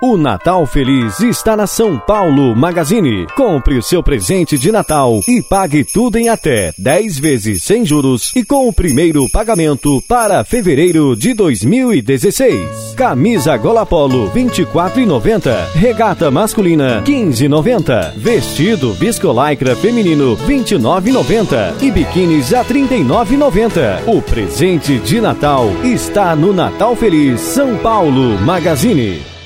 O Natal Feliz está na São Paulo Magazine. Compre o seu presente de Natal e pague tudo em até 10 vezes sem juros e com o primeiro pagamento para fevereiro de 2016. Camisa Gola Polo 24,90. Regata masculina 15,90. Vestido Viscolaicra feminino 29,90 e biquínis a 39,90. O presente de Natal está no Natal Feliz São Paulo Magazine.